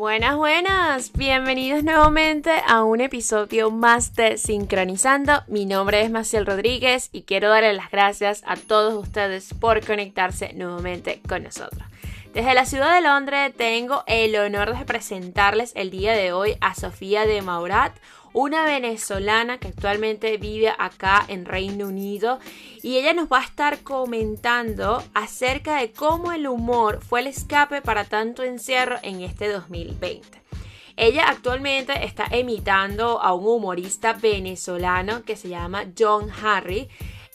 Buenas, buenas. Bienvenidos nuevamente a un episodio más de Sincronizando. Mi nombre es Maciel Rodríguez y quiero darle las gracias a todos ustedes por conectarse nuevamente con nosotros. Desde la ciudad de Londres tengo el honor de presentarles el día de hoy a Sofía de Maurat, una venezolana que actualmente vive acá en Reino Unido y ella nos va a estar comentando acerca de cómo el humor fue el escape para tanto encierro en este 2020. Ella actualmente está imitando a un humorista venezolano que se llama John Harry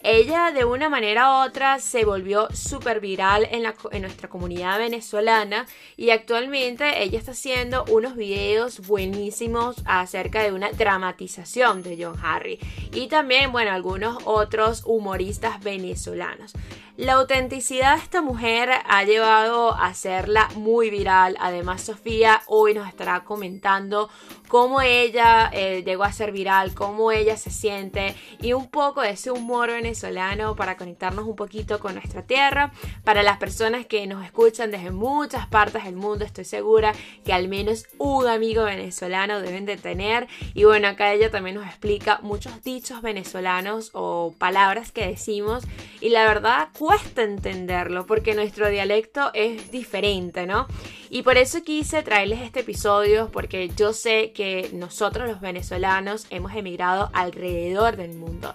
ella de una manera u otra se volvió súper viral en, en nuestra comunidad venezolana y actualmente ella está haciendo unos videos buenísimos acerca de una dramatización de John Harry y también, bueno, algunos otros humoristas venezolanos. La autenticidad de esta mujer ha llevado a hacerla muy viral. Además, Sofía hoy nos estará comentando cómo ella eh, llegó a ser viral, cómo ella se siente y un poco de ese humor venezolano para conectarnos un poquito con nuestra tierra. Para las personas que nos escuchan desde muchas partes del mundo, estoy segura que al menos un amigo venezolano deben de tener. Y bueno, acá ella también nos explica muchos dichos venezolanos o palabras que decimos. Y la verdad, cuesta entenderlo porque nuestro dialecto es diferente, ¿no? Y por eso quise traerles este episodio porque yo sé que nosotros los venezolanos hemos emigrado alrededor del mundo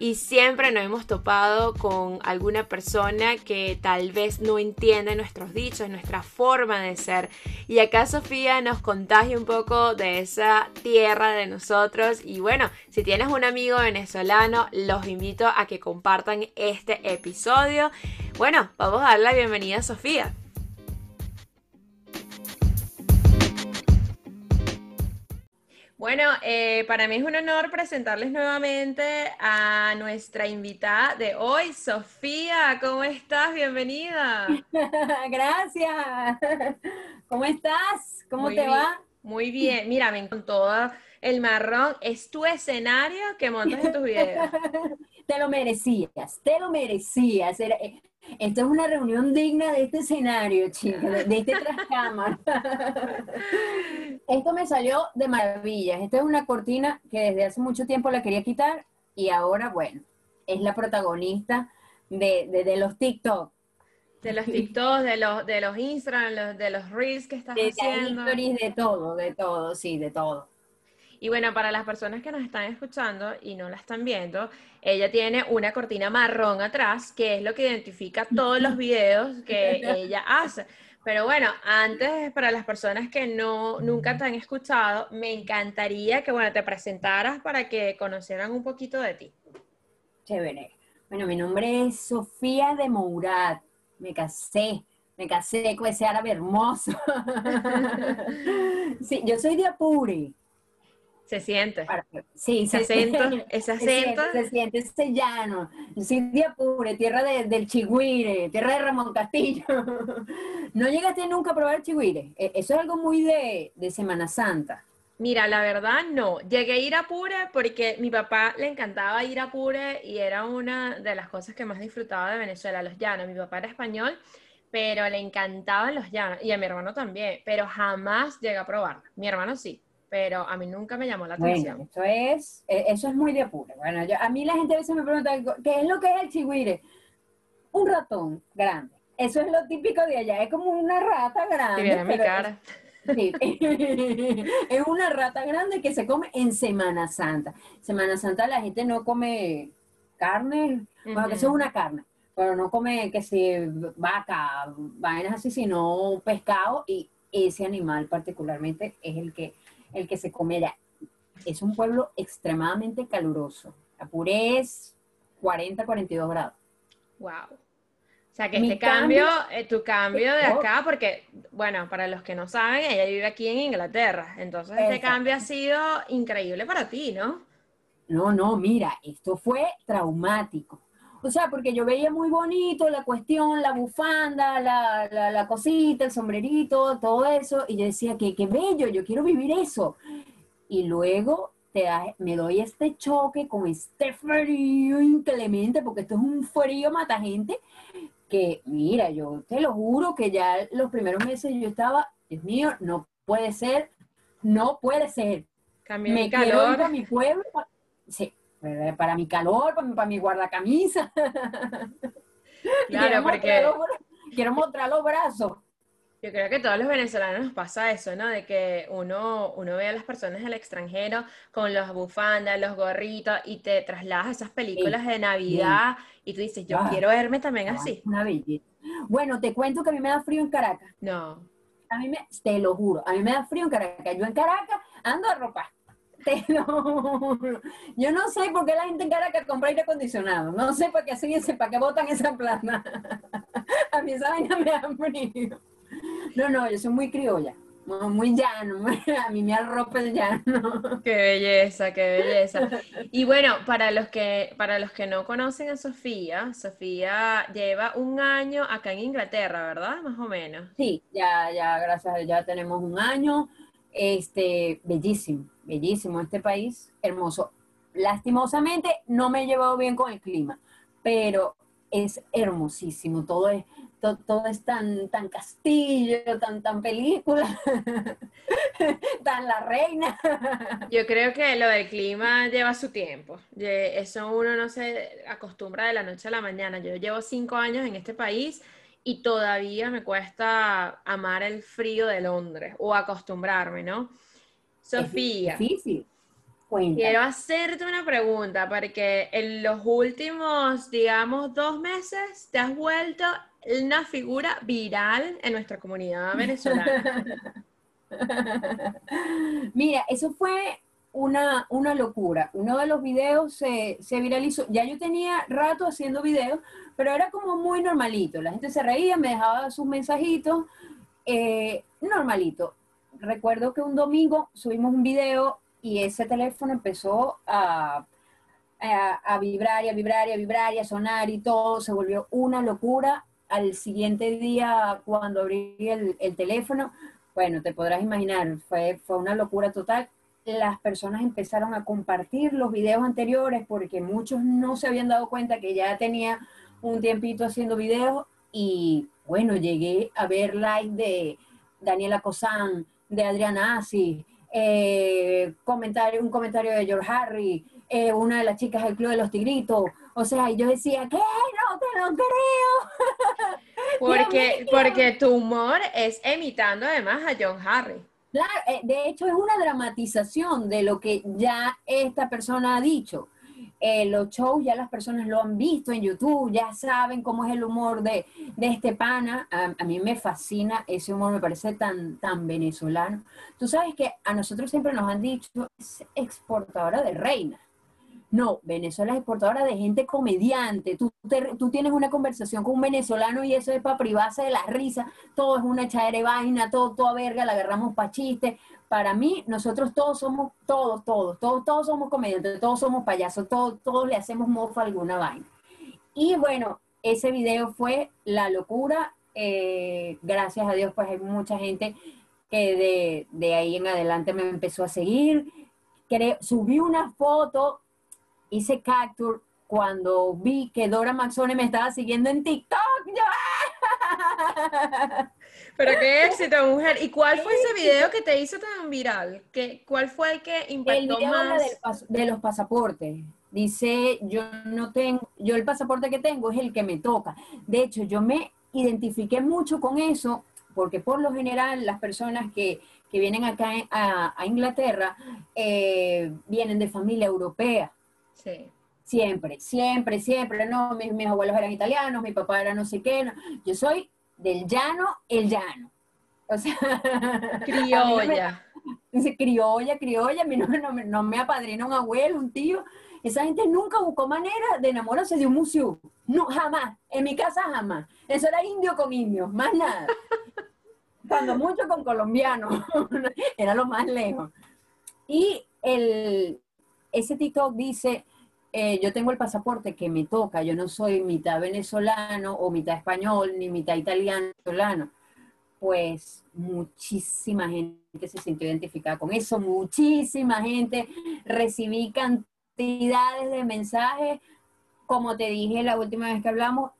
y siempre nos hemos topado con alguna persona que tal vez no entiende nuestros dichos, nuestra forma de ser. Y acá Sofía nos contagia un poco de esa tierra de nosotros. Y bueno, si tienes un amigo venezolano, los invito a que compartan este episodio. Bueno, vamos a dar la bienvenida a Sofía. Bueno, eh, para mí es un honor presentarles nuevamente a nuestra invitada de hoy, Sofía. ¿Cómo estás? Bienvenida. Gracias. ¿Cómo estás? ¿Cómo te va? Muy bien. Mira, me todo el marrón. Es tu escenario que montas en tus videos. te lo merecías, te lo merecías. Esto es una reunión digna de este escenario, chicos, de, este trascámara. Esto me salió de maravillas. Esta es una cortina que desde hace mucho tiempo la quería quitar y ahora, bueno, es la protagonista de, los TikTok. De los TikTok, de los, de los Instagram, de los Reels que estás haciendo. de todo, de todo, sí, de todo. Y bueno, para las personas que nos están escuchando y no la están viendo, ella tiene una cortina marrón atrás, que es lo que identifica todos los videos que ella hace. Pero bueno, antes, para las personas que no, nunca te han escuchado, me encantaría que, bueno, te presentaras para que conocieran un poquito de ti. Chévere. Bueno, mi nombre es Sofía de Mourat. Me casé, me casé con ese árabe hermoso. sí, yo soy de Apure. Se siente. Sí, se, siente. ese acento. Se, siente ese llano. De Apure, tierra del Chigüire, tierra de Ramón Castillo. ¿No llegaste nunca a probar el Chigüire? E, eso es algo muy de, Semana Santa. Mira, la verdad no. Llegué a ir a Apure porque mi papá le encantaba ir a Apure y era una de las cosas que más disfrutaba de Venezuela, los llanos. Mi papá era español, pero le encantaban los llanos y a mi hermano también, pero jamás llegué a probar. Mi hermano sí pero a mí nunca me llamó la atención. eso es, e, eso es muy de apuro. Bueno, a mí la gente a veces me pregunta, ¿qué es lo que es el chigüire? Un ratón grande. Eso es lo típico de allá, es como una rata grande. viene mi cara. sí, es una rata grande que se come en Semana Santa. Semana Santa la gente no come carne, bueno, que eso es una carne, pero no come que si vaca, vainas así, sino pescado y ese animal particularmente es el que el que se comerá. Es un pueblo extremadamente caluroso. Apure es 40, 42 grados. Wow. O sea, que este cambio, eh, tu cambio de acá, porque, bueno, para los que no saben, ella vive aquí en Inglaterra. Entonces, este cambio ha sido increíble para ti, ¿no? No, no, mira, esto fue traumático. O sea, porque yo veía muy bonito la cuestión, la bufanda, la, la, cosita, el sombrerito, todo eso, y yo decía que qué bello, yo quiero vivir eso. Y luego te me doy este choque con este frío inclemente, porque esto es un frío mata gente, que mira, yo te lo juro que ya los primeros meses yo estaba, Dios mío, no puede ser, no puede ser. Cambió Me mi quiero ir calor. para mi pueblo, sí, para para mi calor, para mi, para mi guardacamisa. Claro, quiero porque mostrar los quiero mostrar los brazos. yo creo que a todos los venezolanos nos pasa eso, ¿no? De que uno, uno ve a las personas del extranjero con las bufandas, los gorritos y te trasladas a esas películas de Navidad y tú dices, yo Ah. quiero verme también así. Una belleza. Bueno, te cuento que a mí me da frío en Caracas. No. A mí me, te lo juro, a mí me da frío en Caracas. Yo en Caracas ando a ropa. Te lo juro. Yo no sé por qué la gente en Caracas compra aire acondicionado. No sé para qué hacen ese, para qué botan esa plata. A mí esa vaina me da frío. No, no, yo soy muy criolla, muy muy llano. A mí me arropa el llano. Qué belleza, qué belleza. Y bueno, para los que, para los que no conocen a Sofía, Sofía lleva un año acá en Inglaterra, ¿verdad? Más o menos. Sí, ya, ya, gracias a Dios, ya tenemos un año. Este, bellísimo, bellísimo este país, hermoso. Lastimosamente no me he llevado bien con el clima, pero es hermosísimo. Todo es, to- todo, es tan, tan castillo, tan, tan película, tan la reina. Yo creo que lo del clima lleva su tiempo. Eso uno no se acostumbra de la noche a la mañana. Yo llevo cinco años en este país y todavía me cuesta amar el frío de Londres o acostumbrarme, ¿no? Sofía. Es difícil. Cuéntame. Quiero hacerte una pregunta, porque en los últimos, digamos, dos meses te has vuelto una figura viral en nuestra comunidad venezolana. Mira, eso fue una, una locura. Uno de los videos se, se viralizó. Ya yo tenía rato haciendo videos, pero era como muy normalito. La gente se reía, me dejaba sus mensajitos, eh, normalito. Recuerdo que un domingo subimos un video y ese teléfono empezó a, a, vibrar y a vibrar y a vibrar y a sonar y todo. Se volvió una locura. Al siguiente día, cuando abrí el, el teléfono, bueno, te podrás imaginar, fue, fue una locura total. Las personas empezaron a compartir los videos anteriores porque muchos no se habían dado cuenta que ya tenía un tiempito haciendo videos y bueno, llegué a ver live de Daniela Cosán, de Adriana Asi, eh, comentario, un comentario de George Harry, eh, una de las chicas del Club de los Tigritos. O sea, y yo decía, ¿qué? No te lo creo. Porque, porque tu humor es imitando además a John Harry. Claro, eh, de hecho es una dramatización de lo que ya esta persona ha dicho. Eh, los shows ya las personas lo han visto en YouTube, ya saben cómo es el humor de, de este pana. A, a, mí me fascina ese humor, me parece tan, tan venezolano. Tú sabes que a nosotros siempre nos han dicho, es exportadora de reina. No, Venezuela es exportadora de gente comediante. Tú, te, tú tienes una conversación con un venezolano y eso es para privarse de la risa. Todo es una echadera de vaina, todo, toda verga, la agarramos para chiste. Para mí, nosotros todos somos, todos, todos, todos, todos somos comediantes, todos somos payasos, todos, todos le hacemos mofa a alguna vaina. Y bueno, ese video fue la locura. Eh, gracias a Dios, pues hay mucha gente que de, de ahí en adelante me empezó a seguir. Creo, subí una foto hice capture cuando vi que Dora Maxone me estaba siguiendo en TikTok. Yo, Pero qué éxito, mujer. ¿Y cuál fue ese video que te hizo tan viral? ¿Qué, ¿Cuál fue el que impactó el video más? Del de los pasaportes. Dice, yo no tengo, yo el pasaporte que tengo es el que me toca. De hecho, yo me identifiqué mucho con eso porque por lo general las personas que, que vienen acá a, a Inglaterra eh, vienen de familia europea. Sí. Siempre, siempre, siempre, no, mis, mis, abuelos eran italianos, mi papá era no sé qué, no. yo soy del llano, el llano. O sea, criolla. Me, criolla, criolla, no, no, no, me apadrina un abuelo, un tío. Esa gente nunca buscó manera de enamorarse de un museo. No, jamás. En mi casa jamás. Eso era indio con indio, más nada. Cuando mucho con colombiano. era lo más lejos. Y el, ese TikTok dice, eh, yo tengo el pasaporte que me toca, yo no soy mitad venezolano o mitad español, ni mitad italiano, venezolano. Pues muchísima gente se sintió identificada con eso, muchísima gente, recibí cantidades de mensajes, como te dije la última vez que hablamos,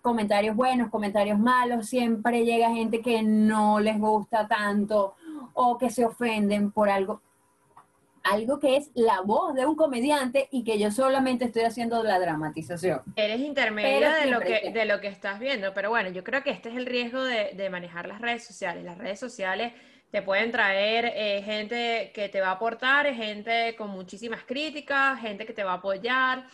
comentarios buenos, comentarios malos, siempre llega gente que no les gusta tanto o que se ofenden por algo. Algo que es la voz de un comediante y que yo solamente estoy haciendo la dramatización. Eres intermedia de lo, que, de lo que estás viendo, pero bueno, yo creo que este es el riesgo de, de manejar las redes sociales. Las redes sociales te pueden traer eh, gente que te va a aportar, gente con muchísimas críticas, gente que te va a apoyar.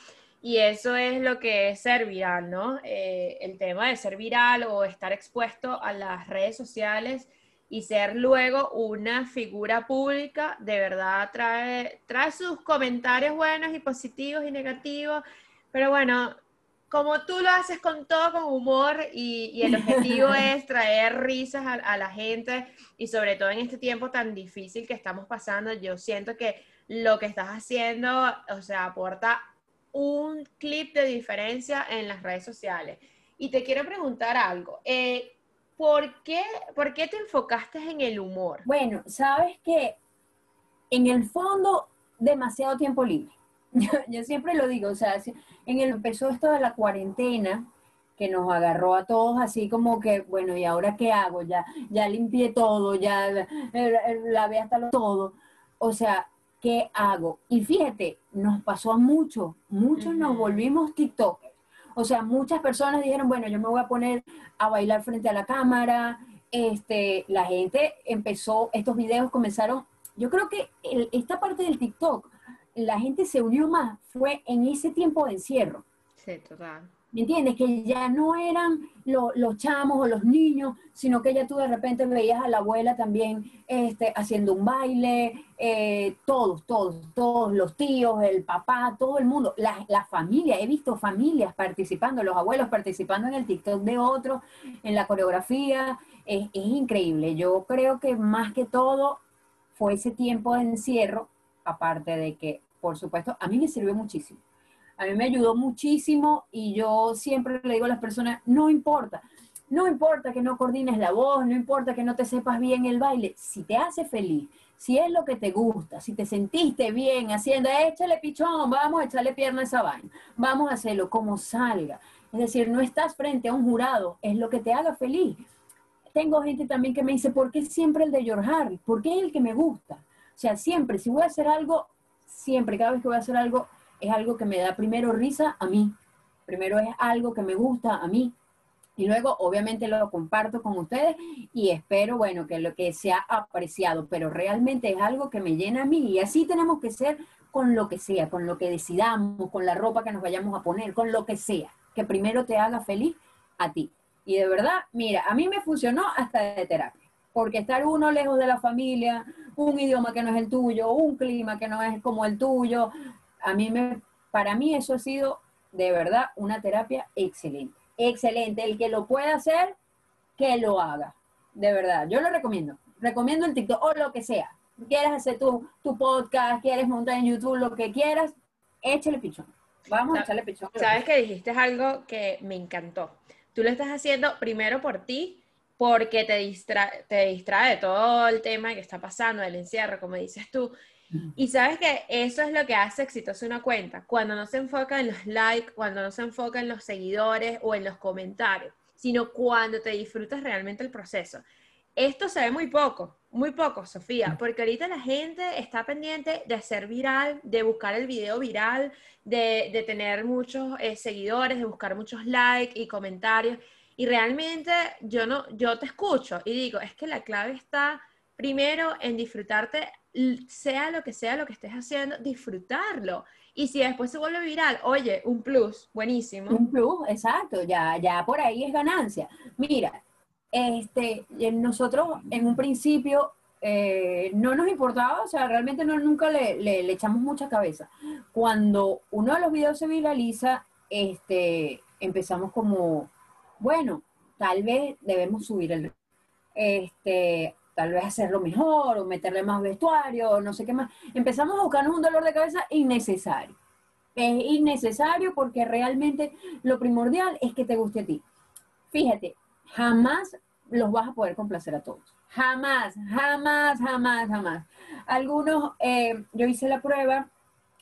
Y eso es lo que es ser viral, ¿no? Eh, el tema de ser viral o estar expuesto a las redes sociales y ser luego una figura pública, de verdad trae, trae sus comentarios buenos y positivos y negativos, pero bueno, como tú lo haces con todo, con humor y, el objetivo es traer risas a, la gente y sobre todo en este tiempo tan difícil que estamos pasando, yo siento que lo que estás haciendo, o sea, aporta un clip de diferencia en las redes sociales. Y te quiero preguntar algo. Eh, ¿por qué, ¿por qué te enfocaste en el humor? Bueno, sabes que en el fondo, demasiado tiempo libre. Yo, siempre lo digo, o sea, en el empezó esto de la cuarentena, que nos agarró a todos así como que, bueno, ¿y ahora qué hago? Ya, ya limpié todo, ya lavé hasta lo todo. O sea, ¿qué hago? Y fíjate, nos pasó a muchos, muchos nos volvimos TikTokers. O sea, muchas personas dijeron, bueno, yo me voy a poner a bailar frente a la cámara. Este, la gente empezó, estos videos comenzaron, yo creo que esta parte del TikTok, la gente se unió más, fue en ese tiempo de encierro. Sí, total. ¿Me entiendes? Que ya no eran los chamos o los niños, sino que ya tú de repente veías a la abuela también este, haciendo un baile, eh, todos, todos, todos, los tíos, el papá, todo el mundo, la, la, familia, he visto familias participando, los abuelos participando en el TikTok de otros, en la coreografía, es, es increíble. Yo creo que más que todo fue ese tiempo de encierro, aparte de que, por supuesto, a mí me sirvió muchísimo a mí me ayudó muchísimo y yo siempre le digo a las personas, no importa, no importa que no coordines la voz, no importa que no te sepas bien el baile, si te hace feliz, si es lo que te gusta, si te sentiste bien haciendo, échale pichón, vamos a echarle pierna a esa vaina, vamos a hacerlo como salga. Es decir, no estás frente a un jurado, es lo que te haga feliz. Tengo gente también que me dice, ¿por qué siempre el de George Harry? ¿Por qué es el que me gusta? O sea, siempre, si voy a hacer algo, siempre, cada vez que voy a hacer algo, es algo que me da primero risa a mí, primero es algo que me gusta a mí, y luego obviamente lo comparto con ustedes y espero, bueno, que lo que sea apreciado, pero realmente es algo que me llena a mí y así tenemos que ser con lo que sea, con lo que decidamos, con la ropa que nos vayamos a poner, con lo que sea, que primero te haga feliz a ti. Y de verdad, mira, a mí me funcionó hasta de terapia, porque estar uno lejos de la familia, un idioma que no es el tuyo, un clima que no es como el tuyo, a mí me, para mí eso ha sido de verdad una terapia excelente. Excelente. El que lo pueda hacer, que lo haga. De verdad. Yo lo recomiendo. Recomiendo el TikTok o lo que sea. Quieres hacer tu, tu podcast, quieres montar en YouTube, lo que quieras, échale pichón. Vamos a echarle pichón. Sabes que dijiste algo que me encantó. Tú lo estás haciendo primero por ti, porque te, distrae, te distrae de todo el tema que está pasando, del encierro, como dices tú, y sabes que eso es lo que hace exitosa una cuenta, cuando no se enfoca en los likes, cuando no se enfoca en los seguidores o en los comentarios, sino cuando te disfrutas realmente el proceso. Esto se ve muy poco, muy poco, Sofía, porque ahorita la gente está pendiente de hacer viral, de buscar el video viral, de, tener muchos eh, seguidores, de buscar muchos likes y comentarios. Y realmente yo no, yo te escucho y digo, es que la clave está primero en disfrutarte sea lo que sea lo que estés haciendo, disfrutarlo. Y si después se vuelve viral, oye, un plus, buenísimo. Un plus, exacto, ya, ya por ahí es ganancia. Mira, este, nosotros en un principio eh, no nos importaba, o sea, realmente no, nunca le, le, echamos mucha cabeza. Cuando uno de los videos se viraliza, este, empezamos como, bueno, tal vez debemos subir el este, tal vez hacerlo mejor o meterle más vestuario o no sé qué más. Empezamos a buscarnos un dolor de cabeza innecesario. Es innecesario porque realmente lo primordial es que te guste a ti. Fíjate, jamás los vas a poder complacer a todos. Jamás, jamás, jamás, jamás. Algunos, eh, yo hice la prueba,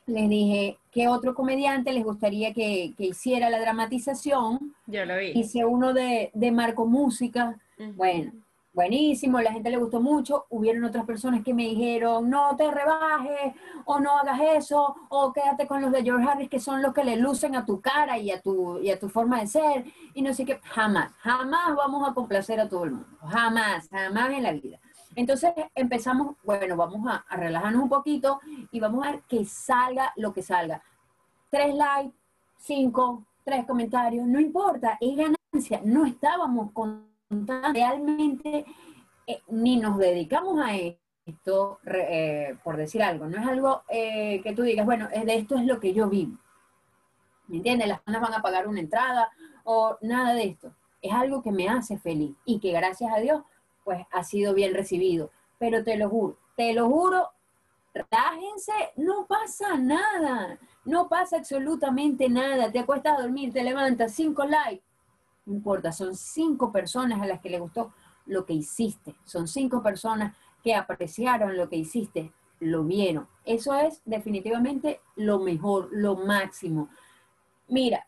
les dije que otro comediante les gustaría que, hiciera la dramatización. Yo lo vi. Hice uno de, Marco Música. Bueno, buenísimo, la gente le gustó mucho, hubieron otras personas que me dijeron, no te rebajes, o no hagas eso, o quédate con los de George Harris, que son los que le lucen a tu cara y a tu, y a tu forma de ser, y no sé qué, jamás, jamás vamos a complacer a todo el mundo, jamás, jamás en la vida. Entonces empezamos, bueno, vamos a, a relajarnos un poquito y vamos a ver que salga lo que salga. Tres likes, cinco, tres comentarios, no importa, es ganancia, no estábamos con realmente eh, ni nos dedicamos a esto, eh, por decir algo, no es algo eh, que tú digas, bueno, de esto es lo que yo vivo. ¿Me entiendes? Las personas van a pagar una entrada o nada de esto. Es algo que me hace feliz y que gracias a Dios, pues ha sido bien recibido. Pero te lo juro, te lo juro, relájense, no pasa nada, no pasa absolutamente nada. Te acuestas a dormir, te levantas, cinco likes, importa, son cinco personas a las que le gustó lo que hiciste, son cinco personas que apreciaron lo que hiciste, lo vieron. Eso es definitivamente lo mejor, lo máximo. Mira,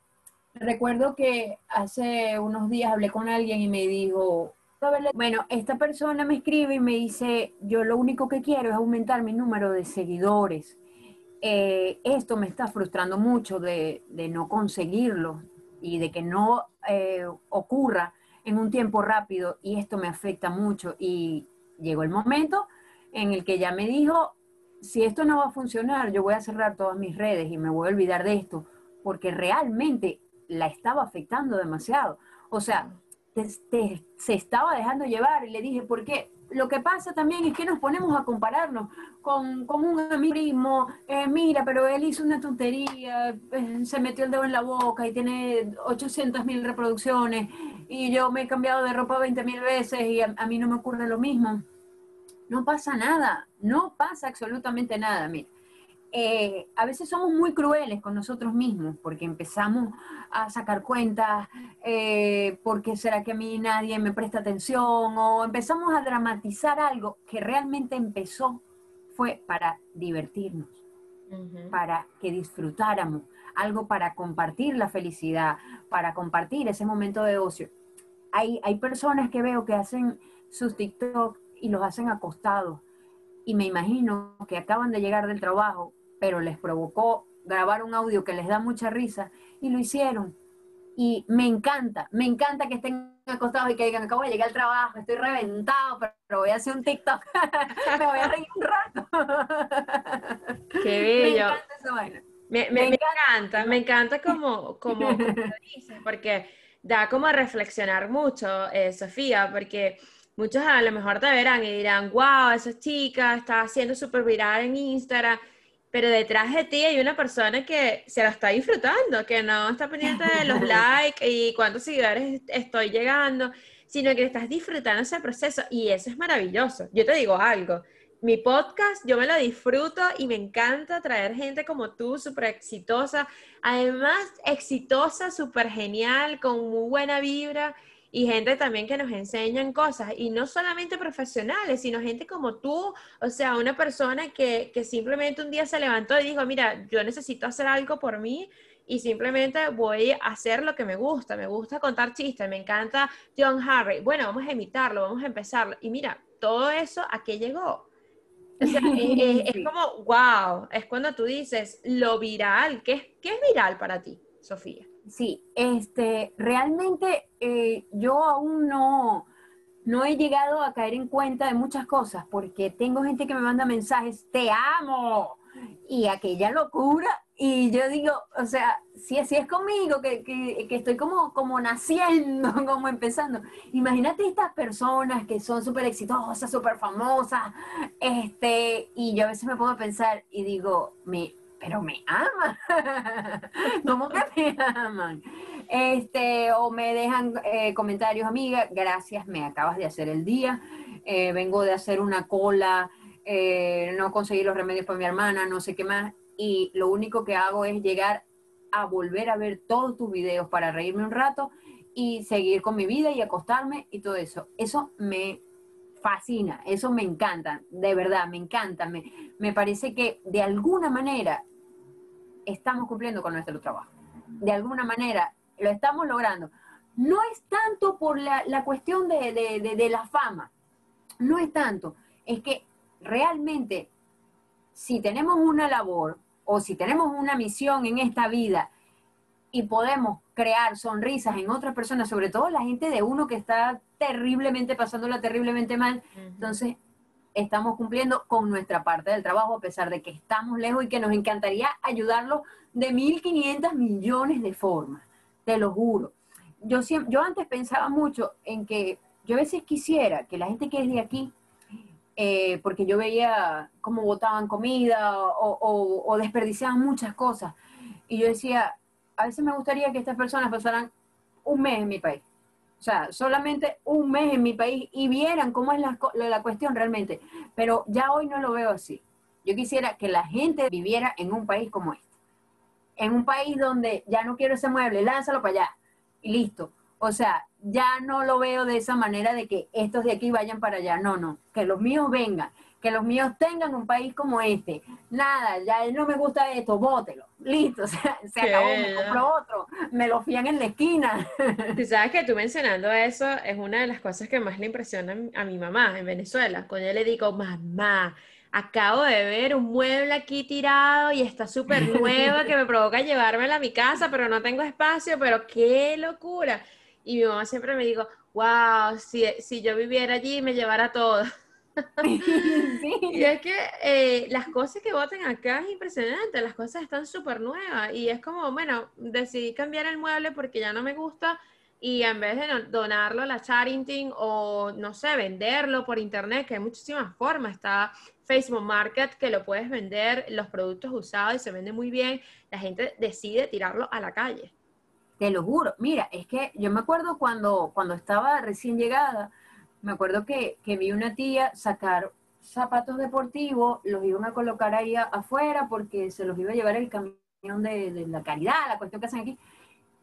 recuerdo que hace unos días hablé con alguien y me dijo, bueno, esta persona me escribe y me dice, yo lo único que quiero es aumentar mi número de seguidores. Eh, esto me está frustrando mucho de no conseguirlo y de que no eh, ocurra en un tiempo rápido y esto me afecta mucho. Y llegó el momento en el que ya me dijo, si esto no va a funcionar, yo voy a cerrar todas mis redes y me voy a olvidar de esto, porque realmente la estaba afectando demasiado. O sea, se estaba dejando llevar y le dije, ¿por qué? Lo que pasa también es que nos ponemos a compararnos con, un amigo, eh, mira, pero él hizo una tontería, eh, se metió el dedo en la boca y tiene 800 mil reproducciones y yo me he cambiado de ropa 20 mil veces y a, mí no me ocurre lo mismo. No pasa nada, no pasa absolutamente nada, mira. Eh, a veces somos muy crueles con nosotros mismos porque empezamos a sacar cuentas, eh, porque será que a mí nadie me presta atención, o empezamos a dramatizar algo que realmente empezó fue para divertirnos, para que disfrutáramos, algo para compartir la felicidad, para compartir ese momento de ocio. Hay, hay personas que veo que hacen sus TikTok y los hacen acostados. Y me imagino que acaban de llegar del trabajo pero les provocó grabar un audio que les da mucha risa y lo hicieron. Y me encanta, me encanta que estén acostados y que digan, acabo de llegar al trabajo, estoy reventado, pero voy a hacer un TikTok, me voy a reír un rato. Qué bello. Me encanta Me, encanta, me encanta como, como, lo dices, porque da como a reflexionar mucho, eh, Sofía, porque muchos a lo mejor te verán y dirán, wow, esa chica está haciendo súper viral en Instagram, pero detrás de ti hay una persona que se la está disfrutando, que no está pendiente de los likes y cuántos seguidores estoy llegando, sino que estás disfrutando ese proceso y eso es maravilloso. Yo te digo algo, mi podcast yo me lo disfruto y me encanta traer gente como tú, súper exitosa, además exitosa, súper genial, con muy buena vibra y gente también que nos enseñan cosas, y no solamente profesionales, sino gente como tú, o sea, una persona que, que, simplemente un día se levantó y dijo, mira, yo necesito hacer algo por mí y simplemente voy a hacer lo que me gusta, me gusta contar chistes, me encanta John Harry, bueno, vamos a imitarlo, vamos a empezarlo, y mira, todo eso, ¿a qué llegó? O sea, es, como, wow, es cuando tú dices lo viral, ¿qué es, qué es viral para ti, Sofía? Sí, este, realmente eh, yo aún no, no he llegado a caer en cuenta de muchas cosas, porque tengo gente que me manda mensajes, te amo, y aquella locura, y yo digo, o sea, si así es conmigo, que, que, estoy como, como naciendo, como empezando, imagínate estas personas que son súper exitosas, súper famosas, este, y yo a veces me pongo a pensar y digo, me, pero me aman. ¿Cómo que me aman? Este, o me dejan eh, comentarios, amiga, gracias, me acabas de hacer el día. Eh, vengo de hacer una cola, eh, no conseguí los remedios para mi hermana, no sé qué más. Y lo único que hago es llegar a volver a ver todos tus videos para reírme un rato y seguir con mi vida y acostarme y todo eso. Eso me fascina, eso me encanta, de verdad, me encanta. Me, me parece que de alguna manera estamos cumpliendo con nuestro trabajo. De alguna manera lo estamos logrando. No es tanto por la, cuestión de, la fama, no es tanto, es que realmente si tenemos una labor o si tenemos una misión en esta vida y podemos crear sonrisas en otras personas, sobre todo la gente de uno que está terriblemente pasándola terriblemente mal, entonces estamos cumpliendo con nuestra parte del trabajo a pesar de que estamos lejos y que nos encantaría ayudarlos de 1.500 millones de formas, te lo juro. Yo, yo antes pensaba mucho en que yo a veces quisiera que la gente que es de aquí, eh, porque yo veía cómo botaban comida o, o, desperdiciaban muchas cosas, y yo decía, a veces me gustaría que estas personas pasaran un mes en mi país. O sea, solamente un mes en mi país y vieran cómo es la, cuestión realmente. Pero ya hoy no lo veo así. Yo quisiera que la gente viviera en un país como este. En un país donde ya no quiero ese mueble, lánzalo para allá y listo. O sea, ya no lo veo de esa manera de que estos de aquí vayan para allá. No, no, que los míos vengan, que los míos tengan un país como este. Nada, ya no me gusta esto, bótelo. Listo, se, se acabó, me compro otro, me lo fían en la esquina. Tú sabes que tú mencionando eso es una de las cosas que más le impresiona a mi mamá en Venezuela. Cuando yo le digo, mamá, acabo de ver un mueble aquí tirado y está súper nuevo que me provoca llevármela a mi casa, pero no tengo espacio, pero qué locura. Y mi mamá siempre me dijo, wow, si, si yo viviera allí me llevara todo. Y es que eh, las cosas que votan acá es impresionante, las cosas están súper nuevas y es como, bueno, decidí cambiar el mueble porque ya no me gusta y en vez de donarlo a la charity o, no sé, venderlo por internet, que hay muchísimas formas, está Facebook Market que lo puedes vender, los productos usados y se vende muy bien, la gente decide tirarlo a la calle. Te lo juro, mira, es que yo me acuerdo cuando, cuando estaba recién llegada, me acuerdo que, vi una tía sacar zapatos deportivos, los iban a colocar ahí afuera porque se los iba a llevar el camión de, la caridad, la cuestión que hacen aquí.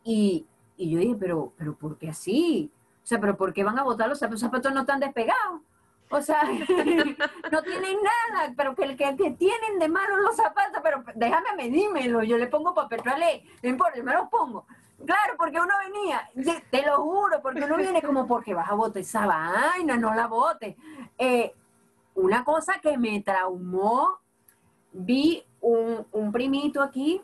Y, yo dije, pero, pero ¿por qué así? O sea, pero ¿por qué van a botar los zapatos? Los zapatos no están despegados. O sea, no tienen nada, pero que, el que, tienen de mano los zapatos, pero déjame medímelo, yo le pongo papel no importa, yo me los pongo. Claro, porque uno venía, te lo juro, porque uno viene como porque vas a botar esa vaina, no la botes. Eh, una cosa que me traumó, vi un, un, primito aquí,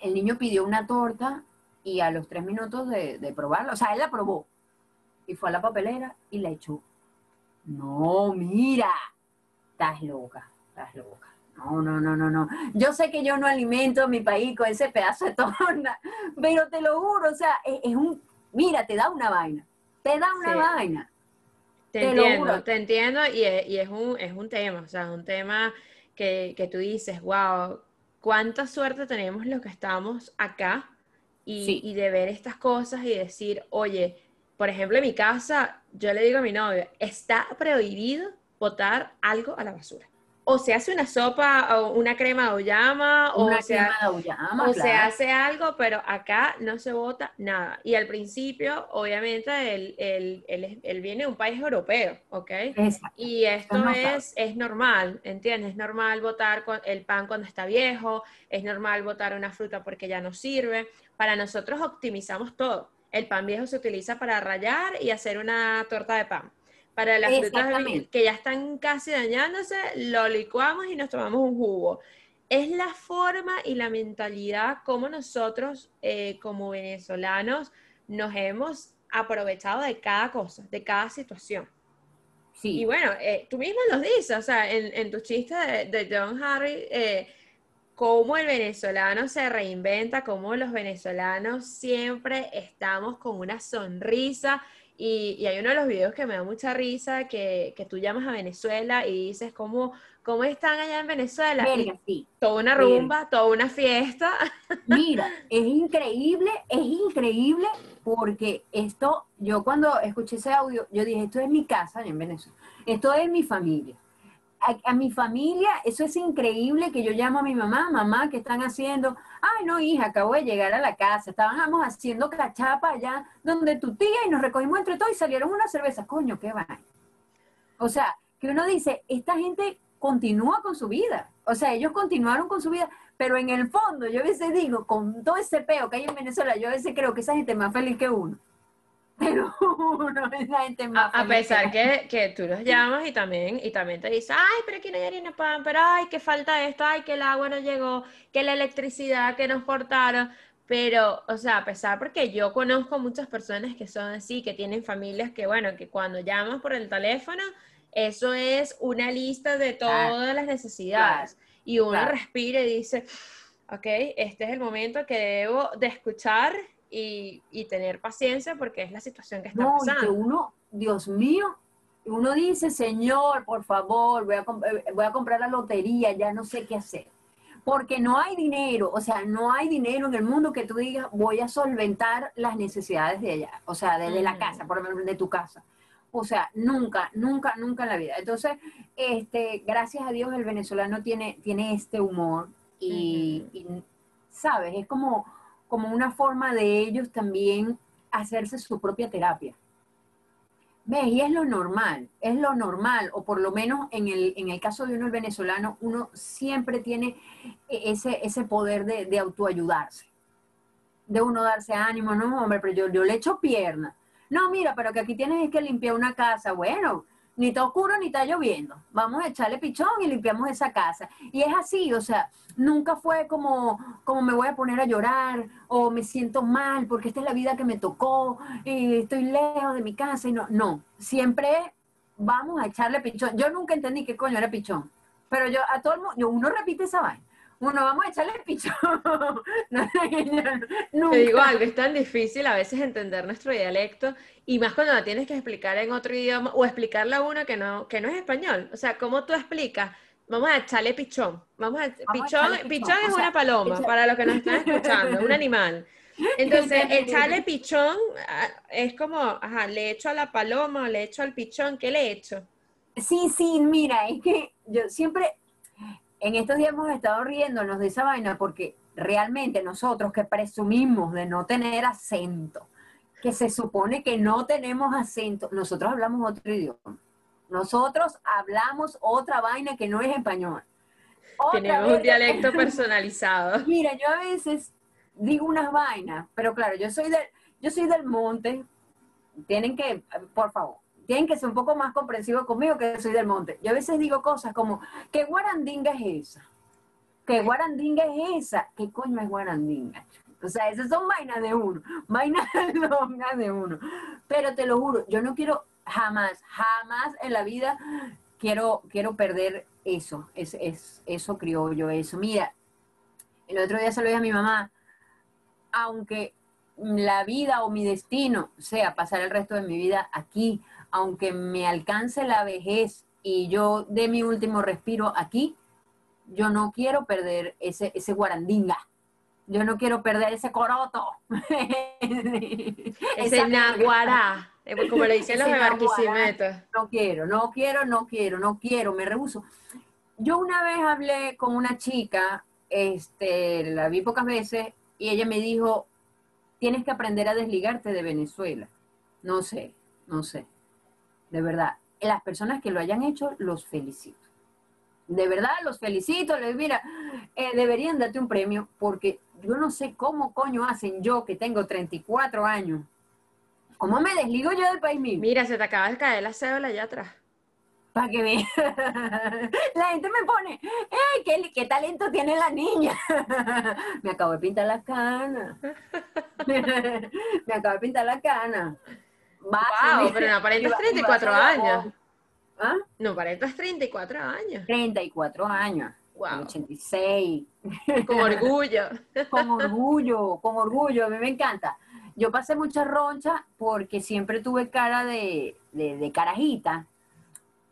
el niño pidió una torta y a los tres minutos de, de probarla, o sea, él la probó y fue a la papelera y la echó. No, mira, estás loca, estás loca. No, no, no, no, no. Yo sé que yo no alimento a mi país con ese pedazo de torna, pero te lo juro, o sea, es, un, mira, te da una vaina, te da una vaina. Te, entiendo, te entiendo y, es, un, es un tema, o sea, es un tema que, que tú dices, wow, cuánta suerte tenemos los que estamos acá y, y, de ver estas cosas y decir, oye, por ejemplo, en mi casa, yo le digo a mi novio, está prohibido botar algo a la basura o se hace una sopa o una crema de auyama o, se, o se hace algo, pero acá no se vota nada. Y al principio, obviamente, él, él, viene de un país europeo, ¿ok? Y esto es, es normal, ¿entiendes? Es normal votar el pan cuando está viejo, es normal votar una fruta porque ya no sirve. Para nosotros optimizamos todo. El pan viejo se utiliza para rallar y hacer una torta de pan para las frutas que ya están casi dañándose, lo licuamos y nos tomamos un jugo. Es la forma y la mentalidad como nosotros, eh, como venezolanos, nos hemos aprovechado de cada cosa, de cada situación. Sí. Y bueno, eh, tú mismo nos dices, o sea, en, tu chiste de, John Harry, eh, cómo el venezolano se reinventa, cómo los venezolanos siempre estamos con una sonrisa y, hay uno de los videos que me da mucha risa, que, que tú llamas a Venezuela y dices, ¿cómo, cómo están allá en Venezuela? sí. Toda una rumba, toda una fiesta. Mira, es increíble, es increíble porque esto, yo cuando escuché ese audio, yo dije, esto es mi casa en Venezuela, esto es mi familia a, mi familia, eso es increíble que yo llamo a mi mamá, mamá, ¿qué están haciendo? Ay, no, hija, acabo de llegar a la casa, estábamos haciendo cachapa allá donde tu tía y nos recogimos entre todos y salieron unas cervezas, coño, qué va. O sea, que uno dice, esta gente continúa con su vida, o sea, ellos continuaron con su vida, pero en el fondo, yo a veces digo, con todo ese peo que hay en Venezuela, yo a veces creo que esa gente es más feliz que uno. Pero uno gente más A, a pesar que- que, tú los llamas y también, y también te dicen, ay, pero aquí no hay harina pan, pero ay, que falta esto, ay, que el agua no llegó, que la electricidad que nos cortaron. Pero, o sea, a pesar porque yo conozco muchas personas que son así, que tienen familias que, bueno, que cuando llamas por el teléfono, eso es una lista de Claro, todas las necesidades. Y uno claro. respira y dice, ok, este es el momento que debo de escuchar y, y tener paciencia porque es la situación que está No, y que pasando. uno, Dios mío, uno dice, Señor, por favor, voy a, comp- eh, voy a comprar la lotería, ya no sé qué hacer. Porque no hay dinero, o sea, no hay dinero en el mundo que tú digas, voy a solventar las necesidades de allá, o sea, de, la Ujú. casa, por ejemplo, de tu casa. O sea, nunca, nunca, nunca en la vida. Entonces, este, gracias a Dios el venezolano tiene, tiene este humor y, y, ¿sabes? Es como, como una forma de ellos también hacerse su propia terapia. ¿Ves? Y es lo normal, es lo normal, o por lo menos en el, en el caso de uno, el venezolano, uno siempre tiene e- ese, ese poder de, de autoayudarse, de uno darse ánimo, no, hombre, pero yo, yo le echo pierna. No, mira, pero que aquí tienes que limpiar una casa, bueno, ni está oscuro ni está lloviendo, vamos a echarle pichón y limpiamos esa casa. Y es así, o sea, nunca fue como, como me voy a poner a llorar o me siento mal porque esta es la vida que me tocó y estoy lejos de mi casa y no, no, siempre vamos a echarle pichón. Yo nunca entendí qué coño era pichón, pero yo a todo el mundo, yo, uno repite esa vaina. Uno, vamos a echarle pichón. No, nunca. Te digo algo, es tan difícil a veces entender nuestro dialecto y más cuando la tienes que explicar en otro idioma o explicarle a uno que no, que no es español. O sea, ¿cómo tú explicas? Vamos a echarle pichón. Vamos a, pichón, pichón. pichón es O sea, una paloma, echa- para los que nos están escuchando, un animal. Entonces, echarle pichón ah, es como, ajá, le echo a la paloma o le echo al pichón, ¿qué le echo? Sí, sí, mira, es que yo siempre, en estos días hemos estado riéndonos de esa vaina porque realmente nosotros que presumimos de no tener acento, que se supone que no tenemos acento, nosotros hablamos otro idioma. Nosotros hablamos otra vaina que no es español. Otra Tenemos un dialecto personalizado. Mira, yo a veces digo unas vainas, pero claro, yo soy del, yo soy del monte. Tienen que, por favor, tienen que ser un poco más comprensivos conmigo que soy del monte. Yo a veces digo cosas como, ¿qué guarandinga es esa? ¿Qué guarandinga es esa? ¿Qué coño es guarandinga? O sea, esas son vainas de uno, vainas longas de uno. Pero te lo juro, yo no quiero jamás, jamás en la vida quiero, quiero perder eso, es, es, eso criollo, eso. Mira, el otro día se lo dije a mi mamá, aunque la vida o mi destino sea pasar el resto de mi vida aquí, aunque me alcance la vejez y yo dé mi último respiro aquí, yo no quiero perder ese, ese guarandinga. Yo no quiero perder ese coroto. Ese naguará, eh, como le dicen los de. Barquisimeto. No quiero, no quiero, no quiero, no quiero, me rehuso. Yo una vez hablé con una chica, este, la vi pocas veces, y ella me dijo, tienes que aprender a desligarte de Venezuela. No sé, no sé. De verdad, las personas que lo hayan hecho, los felicito. De verdad, los felicito. Les mira, eh, deberían darte un premio porque yo no sé cómo coño hacen yo que tengo 34 años. ¿Cómo me desligo yo del país mío? Mira, se te acaba de caer la cédula allá atrás. Para que vean. La gente me pone, ¡ay, qué, qué talento tiene la niña! Me acabo de pintar la cana. Me acabo de pintar la cana. Wow, pero no aparentas y va- y va 34 a ser la años. ¿Ah? No, aparentas 34 años. 34 años. Wow. 86. Con orgullo. Con orgullo, con orgullo. A mí me encanta. Yo pasé mucha roncha porque siempre tuve cara de, de, de carajita.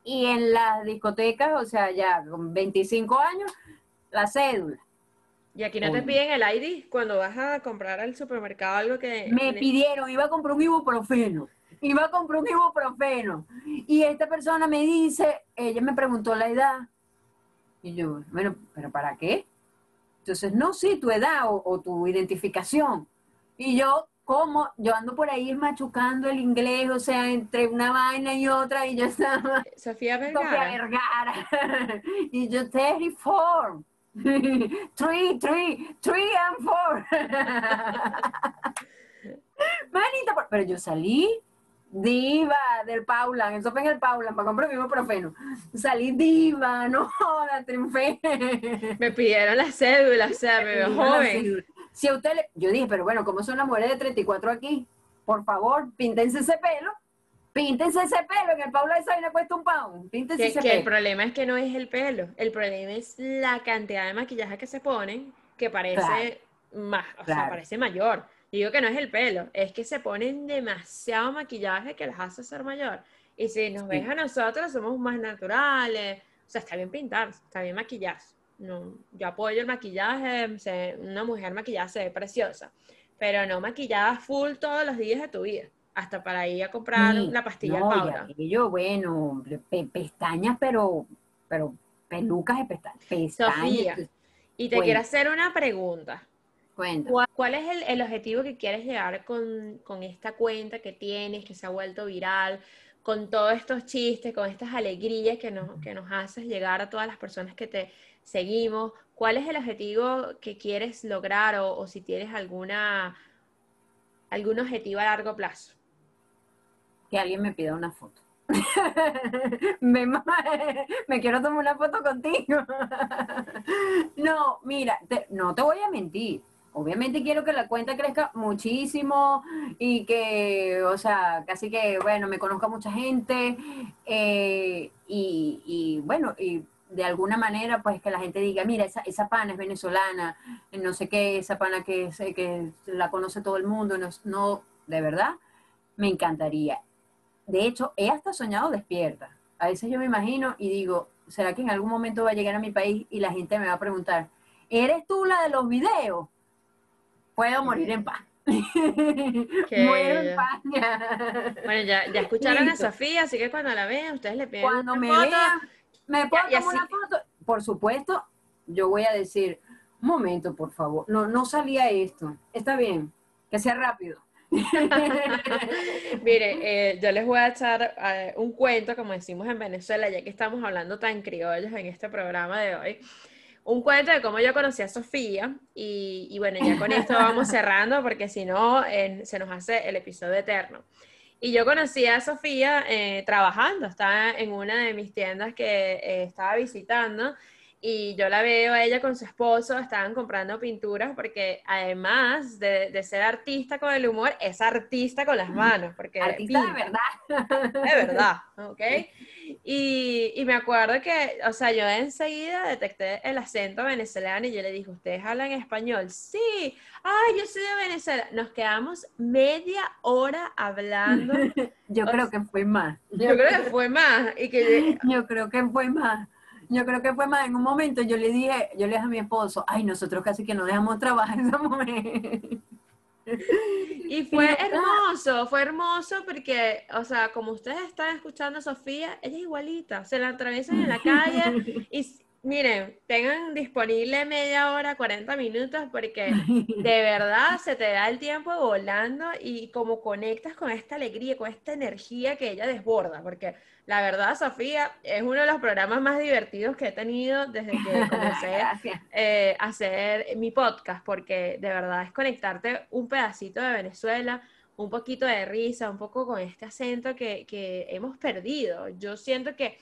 Y en las discotecas, o sea, ya con 25 años, la cédula. Y aquí no te piden el ID cuando vas a comprar al supermercado algo que... Me pidieron, iba a comprar un ibuprofeno. Iba a comprar un ibuprofeno. Y esta persona me dice, ella me preguntó la edad. Y yo, bueno, ¿pero para qué? Entonces, no, sí, tu edad o, o tu identificación. Y yo, ¿cómo? Yo ando por ahí machucando el inglés, o sea, entre una vaina y otra, y yo estaba, Sofía Sofía Vergara. Vergara. y yo, 34. Three, three, three and four. manita, pero yo salí diva del Paulan, eso fue en el Paulan, para comprar mi profeno. Salí diva, no joda, triunfé. Me pidieron la cédula, o sea, me veo joven. Si a usted le, yo dije, pero bueno, como son las mujeres de 34 aquí? Por favor, píntense ese pelo. Píntense ese pelo, que el Paula esa le cuesta un pound. Píntense ese pelo. El problema es que no es el pelo, el problema es la cantidad de maquillaje que se ponen, que parece más, o sea, parece mayor. Digo que no es el pelo, es que se ponen demasiado maquillaje que las hace ser mayor. Y si nos ves a nosotros, somos más naturales. O sea, está bien pintar, está bien maquillar. No, yo apoyo el maquillaje, una mujer maquillada se ve preciosa, pero no maquillada full todos los días de tu vida, hasta para ir a comprar la pastilla no, Paula. Yo, bueno, pestañas, pero, pero pelucas de pestañas. pestañas Sofía, y te quiero hacer una pregunta. ¿Cuál, es el, objetivo que quieres llegar con, esta cuenta que tienes, que se ha vuelto viral, con todos estos chistes, con estas alegrías que nos, que nos haces llegar a todas las personas que te seguimos? ¿Cuál es el objetivo que quieres lograr o, si tienes alguna, algún objetivo a largo plazo? Que alguien me pida una foto. me, me, quiero tomar una foto contigo. no, mira, no te voy a mentir. Obviamente quiero que la cuenta crezca muchísimo y que, o sea, casi que, bueno, me conozca mucha gente eh, y, bueno, y de alguna manera, pues que la gente diga, mira, esa, esa pana es venezolana, no sé qué, esa pana que, que la conoce todo el mundo, no, no, de verdad, me encantaría. De hecho, he hasta soñado despierta. A veces yo me imagino y digo, ¿será que en algún momento va a llegar a mi país y la gente me va a preguntar, ¿eres tú la de los videos? Puedo morir en paz. Muero en paz. bueno, ya, ya escucharon a Sofía, así que cuando la vean, ustedes le piden Cuando me vean, me puedo tomar una foto. Por supuesto, yo voy a decir, un momento, por favor. No, no salía esto. Está bien, que sea rápido. Mire, eh, yo les voy a echar eh, un cuento, como decimos en Venezuela, ya que estamos hablando tan criollos en este programa de hoy un cuento de cómo yo conocí a Sofía y, bueno, ya con esto vamos cerrando porque si no se nos hace el episodio eterno. Y yo conocí a Sofía eh, trabajando, estaba en una de mis tiendas que eh, estaba visitando y yo la veo a ella con su esposo, estaban comprando pinturas porque además de, ser artista con el humor, es artista con las manos. Porque artista de verdad. De verdad, ¿ok? Y, y, me acuerdo que, o sea, yo enseguida detecté el acento venezolano y yo le dije, ¿ustedes hablan español? Sí, ay, yo soy de Venezuela. Nos quedamos media hora hablando. yo creo que fue más. Yo, creo que fue más. Y que, yo creo que fue más. Yo creo que fue más. En un momento yo le dije, yo le dije a mi esposo, ay, nosotros casi que no dejamos trabajar esa mujer. Y fue hermoso, fue hermoso porque, o sea, como ustedes están escuchando a Sofía, ella es igualita, se la atraviesan en la calle y miren, tengan disponible media hora, 40 minutos, porque de verdad se te da el tiempo volando y como conectas con esta alegría, con esta energía que ella desborda, porque la verdad, Sofía, es uno de los programas más divertidos que he tenido desde que comencé eh, a hacer mi podcast, porque de verdad es conectarte un pedacito de Venezuela, un poquito de risa, un poco con este acento que, que hemos perdido. Yo siento que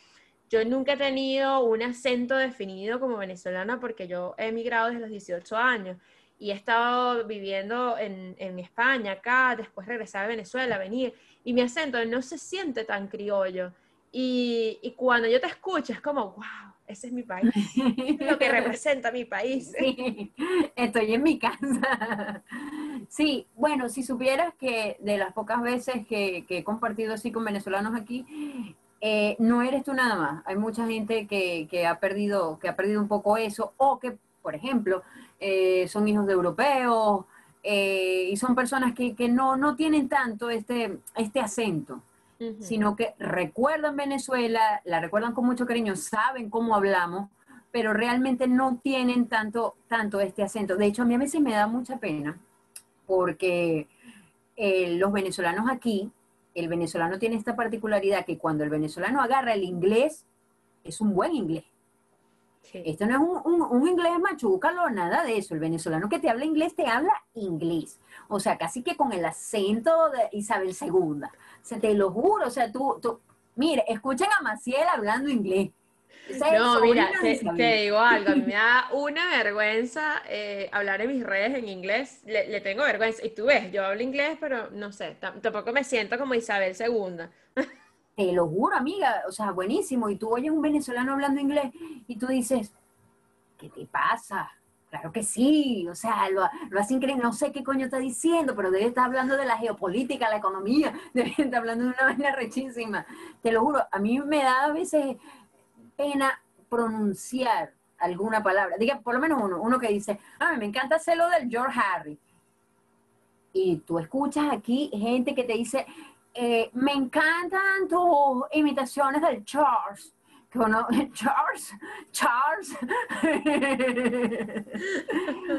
yo nunca he tenido un acento definido como venezolana porque yo he emigrado desde los 18 años y he estado viviendo en, en España, acá, después regresar a Venezuela, venir, y mi acento no se siente tan criollo. Y, y cuando yo te escucho es como, wow, ese es mi país, lo que representa mi país. Sí, estoy en mi casa. Sí, bueno, si supieras que de las pocas veces que, que he compartido así con venezolanos aquí, eh, no eres tú nada más. Hay mucha gente que, ha perdido, que ha perdido un poco eso, o que, por ejemplo, eh, son hijos de europeos, eh, y son personas que, no, no, tienen tanto este, este acento, sino que recuerdan Venezuela, la recuerdan con mucho cariño, saben cómo hablamos, pero realmente no tienen tanto, tanto este acento. De hecho, a mí a veces me da mucha pena, porque los venezolanos aquí, el venezolano tiene esta particularidad que cuando el venezolano agarra el inglés, es un buen inglés. Esto no es un, un, inglés machúcalo, nada de eso. El venezolano que te habla inglés te habla inglés. O sea, casi que con el acento de Isabel II. Se te lo juro, o sea, tú, tú, mire, escuchen a Maciel hablando inglés. No, mira, te, digo algo, me da una vergüenza eh, hablar en mis redes en inglés, le, tengo vergüenza, y tú ves, yo hablo inglés, pero no sé, tampoco me siento como Isabel II. Te lo juro, amiga, o sea, buenísimo, y tú oyes un venezolano hablando inglés y tú dices, ¿qué te pasa? Claro que sí, o sea, lo, lo hace increíble, no sé qué coño está diciendo, pero debe estar hablando de la geopolítica, la economía, debe estar hablando de una vaina rechísima. Te lo juro, a mí me da a veces pena pronunciar alguna palabra. Diga, por lo menos uno, uno que dice, ah, me encanta hacerlo del George Harry. Y tú escuchas aquí gente que te dice, eh, me encantan tus imitaciones del Charles. Que uno, Charles, Charles.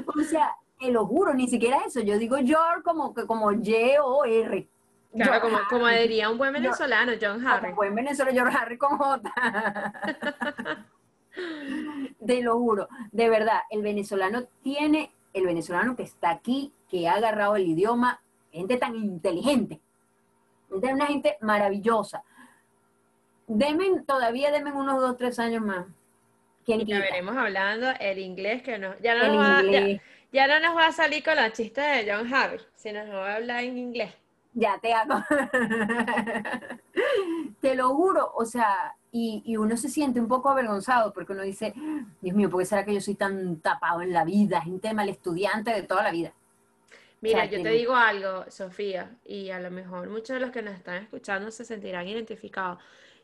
o sea, te lo juro, ni siquiera eso. Yo digo George como, como Y-O-R. Claro, como, como, diría un buen venezolano, John Harry. Un buen venezolano, John Harry con J. Te lo juro, de verdad, el venezolano tiene, el venezolano que está aquí, que ha agarrado el idioma, gente tan inteligente, una gente maravillosa. Demen, todavía demen unos dos, tres años más. Y ya veremos hablando el inglés que no, ya no, nos va, ya, no nos va a salir con la chiste de John Harry, sino nos va a hablar en inglés ya te hago. te lo juro, o sea, y, uno se siente un poco avergonzado porque uno dice, Dios mío, ¿por qué será que yo soy tan tapado en la vida? Gente mal estudiante de toda la vida. Mira, yo te digo algo, Sofía, y a lo mejor muchos de los que nos están escuchando se sentirán identificados.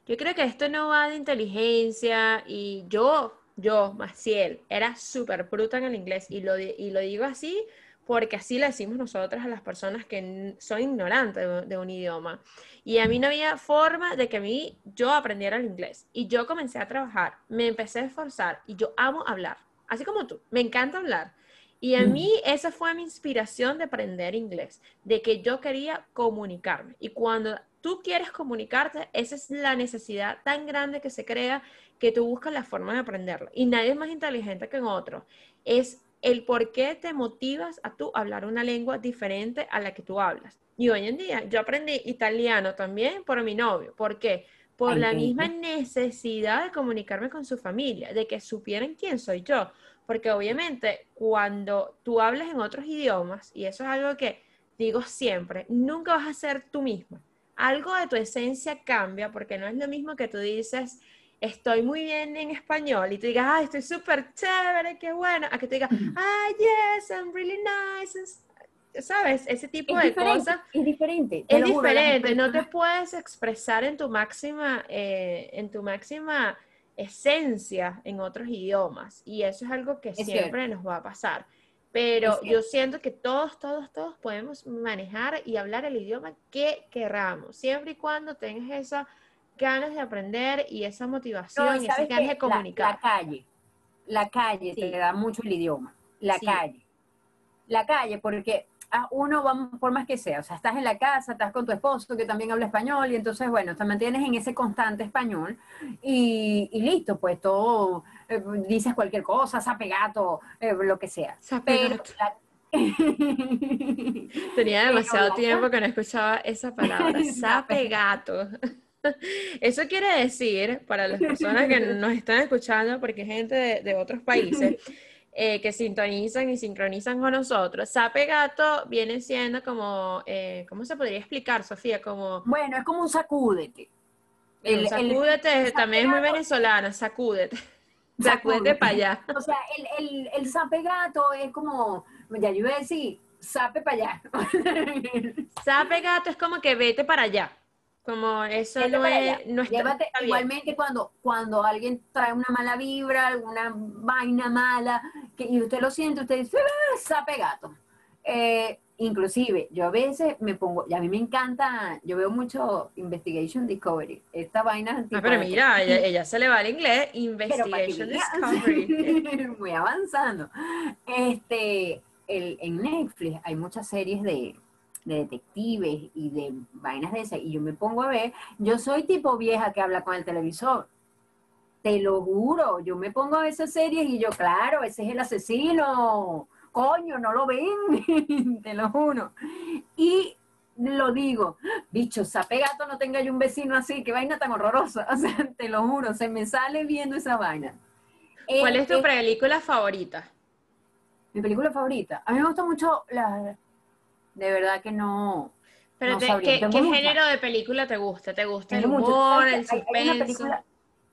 Yo creo que esto no va de inteligencia y yo, yo, Maciel, era súper bruta en el inglés y lo, y lo digo así porque así le decimos nosotros a las personas que son ignorantes de, un idioma. Y a mí no había forma de que a mí yo aprendiera el inglés. Y yo comencé a trabajar, me empecé a esforzar y yo amo hablar, así como tú, me encanta hablar. Y a mí esa fue mi inspiración de aprender inglés, de que yo quería comunicarme. Y cuando tú quieres comunicarte, esa es la necesidad tan grande que se crea que tú buscas la forma de aprenderlo. Y nadie es más inteligente que en otro. Es el por qué te motivas a tú hablar una lengua diferente a la que tú hablas. Y hoy en día yo aprendí italiano también por mi novio. ¿Por qué? Por la misma necesidad de comunicarme con su familia, de que supieran quién soy yo. Porque obviamente cuando tú hablas en otros idiomas, y eso es algo que digo siempre, nunca vas a ser tú misma. Algo de tu esencia cambia porque no es lo mismo que tú dices, estoy muy bien en español y tú digas, ay, estoy súper chévere, qué bueno, a que tú digas, ay, yes, I'm really nice, ¿sabes? Ese tipo de cosas. Es diferente. Es diferente, no te puedes expresar en tu máxima, eh, en tu máxima esencia en otros idiomas y eso es algo que siempre nos va a pasar. Pero yo siento que todos, todos, todos podemos manejar y hablar el idioma que queramos, siempre y cuando tengas esa ganas de aprender y esa motivación y esas ganas de comunicar. La, calle, la calle te da mucho el idioma, la calle. La calle, porque a uno va por más que sea, o sea, estás en la casa, estás con tu esposo que también habla español y entonces, bueno, te mantienes en ese constante español y, listo, pues todo, eh, dices cualquier cosa, sape gato, eh, lo que sea. Pero Tenía demasiado tiempo que no escuchaba esa palabra, sape gato. Eso quiere decir, para las personas que nos están escuchando, porque hay gente de, otros países eh, que sintonizan y sincronizan con nosotros, sape gato viene siendo como, eh, ¿cómo se podría explicar, Sofía? Como, bueno, es como un sacúdete. El, sacúdete también es muy venezolano, sacúdete. Sacúdete para allá. O sea, el, el, sape gato es como, ya yo iba a decir, sape para allá. sape gato es como que vete para allá. Como eso no es, no Llévate, igualmente cuando, cuando alguien trae una mala vibra, alguna vaina mala, que, y usted lo siente, usted dice, ¡Ah, sape gato. Eh, inclusive, yo a veces me pongo, y a mí me encanta, yo veo mucho Investigation Discovery, esta vaina. Ah, pero mira, ella, se le va al inglés, Investigation Discovery. Muy avanzando. Este, el, en Netflix hay muchas series de, de detectives y de vainas de esas, y yo me pongo a ver, yo soy tipo vieja que habla con el televisor. Te lo juro, yo me pongo a esas series y yo, claro, ese es el asesino. Coño, no lo ven, te lo juro. Y lo digo, bicho, sape gato no tenga yo un vecino así, qué vaina tan horrorosa. O sea, te lo juro, se me sale viendo esa vaina. ¿Cuál es tu eh, película favorita? Mi película favorita. A mí me gusta mucho la. De verdad que no. Pero ¿qué, género de película te gusta? ¿Te gusta el humor, el suspenso?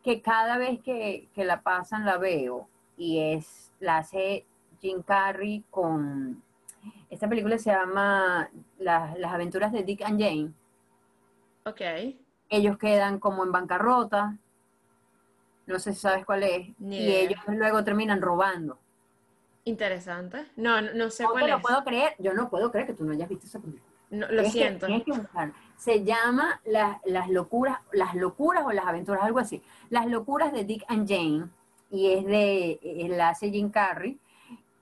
que cada vez que, que, la pasan la veo y es la hace Jim Carrey con esta película se llama Las, aventuras de Dick and Jane. Ok. Ellos quedan como en bancarrota. No sé si sabes cuál es. Y ellos luego terminan robando. Interesante. No, no, sé cuál te lo puedo creer. Yo no puedo creer que tú no hayas visto esa película. No, lo siento. Se llama las locuras, las locuras o las aventuras, algo así. Las locuras de Dick and Jane. Y es de, la hace Jim Carrey.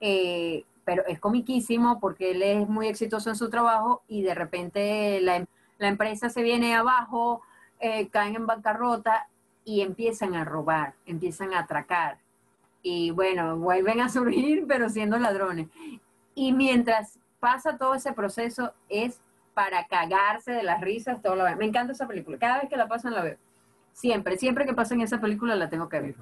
Eh, pero es comiquísimo porque él es muy exitoso en su trabajo y de repente la, empresa se viene abajo, eh, caen en bancarrota y empiezan a robar, empiezan a atracar. Y bueno, vuelven a surgir, pero siendo ladrones. Y mientras pasa todo ese proceso, es para cagarse de las risas todo lo Me encanta esa película. Cada vez que la pasan la veo. Siempre, siempre que pasan esa película la tengo que ver.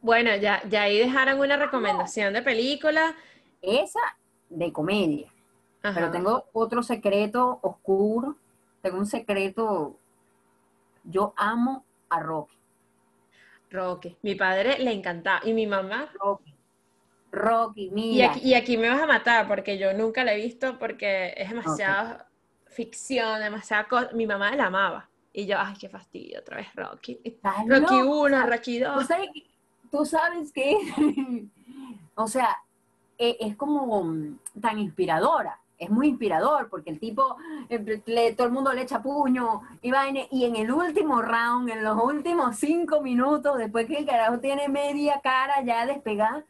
Bueno, ya, ya ahí dejaron una recomendación de película. Esa de comedia. Pero tengo otro secreto oscuro. Tengo un secreto. Yo amo a Rocky. Rocky. Mi padre le encantaba. ¿Y mi mamá? Rocky. Rocky, mira. Y aquí, me vas a matar porque yo nunca la he visto porque es demasiado ficción, demasiado Mi mamá la amaba. Y yo, ay, qué fastidio, otra vez Rocky. Rocky 1, Rocky 2. ¿Tú sabes qué? o sea, e, es como mm, tan inspiradora. Es muy inspirador porque el tipo, eh, todo el mundo le echa puño y vaina. Y en el último round, en los últimos cinco minutos, después que el carajo tiene media cara ya despegada,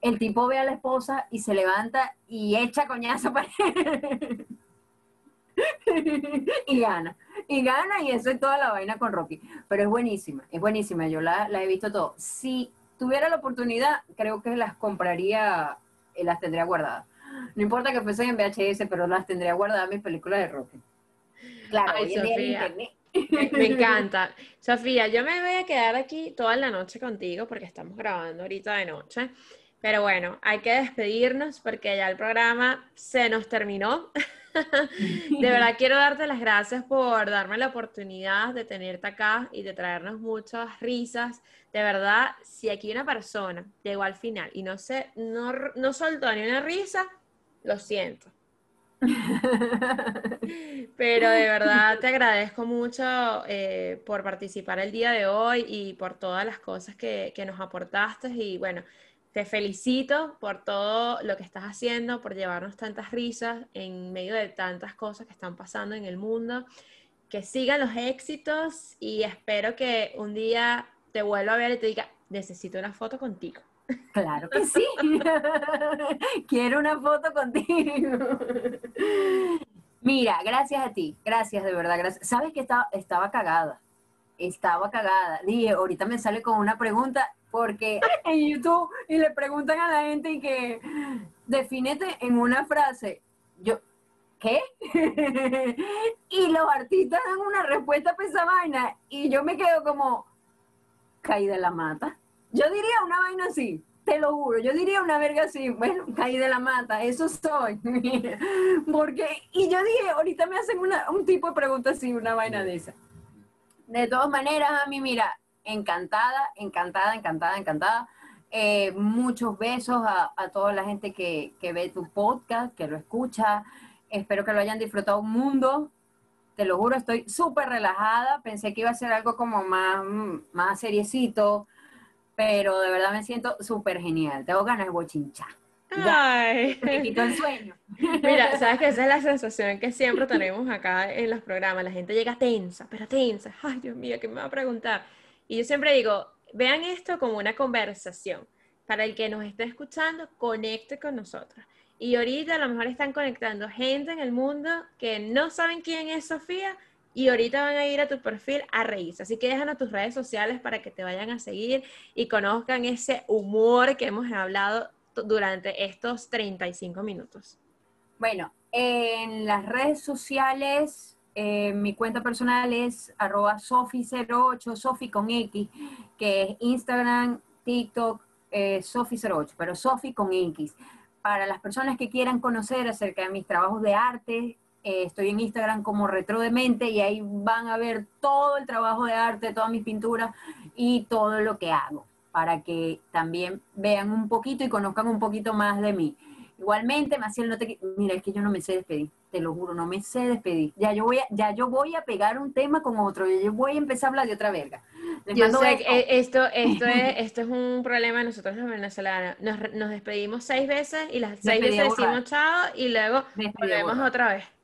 el tipo ve a la esposa y se levanta y echa coñazo para y gana. Y gana y eso es toda la vaina con Rocky. Pero es buenísima, es buenísima. Yo la, la he visto todo. Si tuviera la oportunidad, creo que las compraría y las tendría guardadas. No importa que fuesen en VHS, pero las tendría guardadas mis películas de Rocky. Claro, hoy en día Me, encanta. Sofía, yo me voy a quedar aquí toda la noche contigo porque estamos grabando ahorita de noche. Pero bueno, hay que despedirnos porque ya el programa se nos terminó. de verdad quiero darte las gracias por darme la oportunidad de tenerte acá y de traernos muchas risas. De verdad, si aquí una persona llegó al final y no se, no, no soltó ni una risa, lo siento. Pero de verdad te agradezco mucho eh, por participar el día de hoy y por todas las cosas que, que nos aportaste. Y bueno, te felicito por todo lo que estás haciendo, por llevarnos tantas risas en medio de tantas cosas que están pasando en el mundo. Que sigan los éxitos y espero que un día te vuelva a ver y te diga, necesito una foto contigo. Claro que sí. Quiero una foto contigo. Mira, gracias a ti, gracias de verdad, gracias. Sabes que estaba, estaba cagada, estaba cagada. Dije, ahorita me sale con una pregunta porque en YouTube y le preguntan a la gente y que defínete en una frase. Yo, ¿qué? y los artistas dan una respuesta vaina y yo me quedo como, caí de la mata. Yo diría una vaina así, te lo juro, yo diría una verga así, bueno, caí de la mata, eso soy. Porque, y yo dije, ahorita me hacen una, un tipo de pregunta así, una vaina de esa. De todas maneras, a mí, mira, encantada, encantada, encantada, encantada. Eh, muchos besos a, toda la gente que, ve tu podcast, que lo escucha. Espero que lo hayan disfrutado un mundo. Te lo juro, estoy súper relajada. Pensé que iba a ser algo como más, más seriecito, pero de verdad me siento súper genial. Tengo ganas de bochinchar. Ay. Me quito el sueño. Mira, sabes que esa es la sensación que siempre tenemos acá en los programas. La gente llega tensa, pero tensa. Ay, Dios mío, ¿qué me va a preguntar? Y yo siempre digo, vean esto como una conversación. Para el que nos esté escuchando, conecte con nosotros. Y ahorita a lo mejor están conectando gente en el mundo que no saben quién es Sofía, y ahorita van a ir a tu perfil a reírse. Así que déjanos tus redes sociales para que te vayan a seguir y conozcan ese humor que hemos hablado durante estos 35 minutos. Bueno, en las redes sociales, eh, mi cuenta personal es arroba sofi08, sofi con X, que es Instagram, TikTok, eh, sofi08, pero sofi con X. Para las personas que quieran conocer acerca de mis trabajos de arte, eh, estoy en Instagram como Retro de Mente y ahí van a ver todo el trabajo de arte, todas mis pinturas y todo lo que hago, para que también vean un poquito y conozcan un poquito más de mí. Igualmente, Maciel, no te mira, es que yo no me sé despedir, te lo juro, no me sé despedir. Ya yo voy a, ya yo voy a pegar un tema con otro, yo voy a empezar a hablar de otra verga. yo sé que esto, esto, es, esto es un problema de nosotros los venezolanos. Nos, nos despedimos seis veces y las seis veces decimos chao y luego volvemos otra vez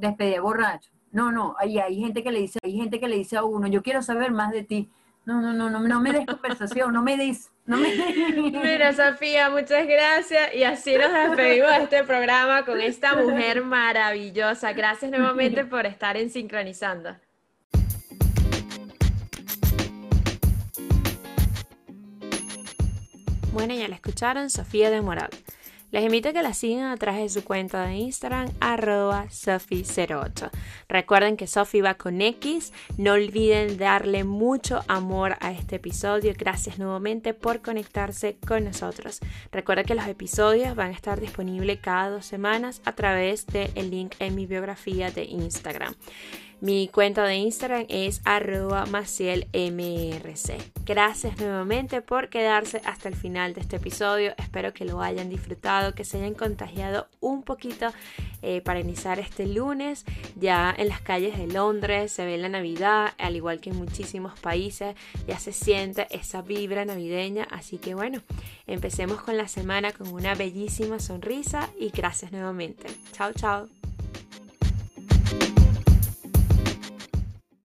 despedida borracho. No, no, hay, hay gente que le dice, hay gente que le dice a uno, yo quiero saber más de ti. No, no, no, no, no me des conversación, no me des, no me Mira, Sofía, muchas gracias. Y así nos despedimos de este programa con esta mujer maravillosa. Gracias nuevamente por estar en Sincronizando. Bueno, ya la escucharon, Sofía de Moral. Les invito a que la sigan a través de su cuenta de Instagram, arroba Sofi08. Recuerden que Sofi va con X. No olviden darle mucho amor a este episodio. Gracias nuevamente por conectarse con nosotros. Recuerda que los episodios van a estar disponibles cada dos semanas a través del link en mi biografía de Instagram. Mi cuenta de Instagram es arroba macielmrc. Gracias nuevamente por quedarse hasta el final de este episodio. Espero que lo hayan disfrutado, que se hayan contagiado un poquito eh, para iniciar este lunes. Ya en las calles de Londres se ve la Navidad, al igual que en muchísimos países. Ya se siente esa vibra navideña. Así que bueno, empecemos con la semana con una bellísima sonrisa y gracias nuevamente. Chao, chao.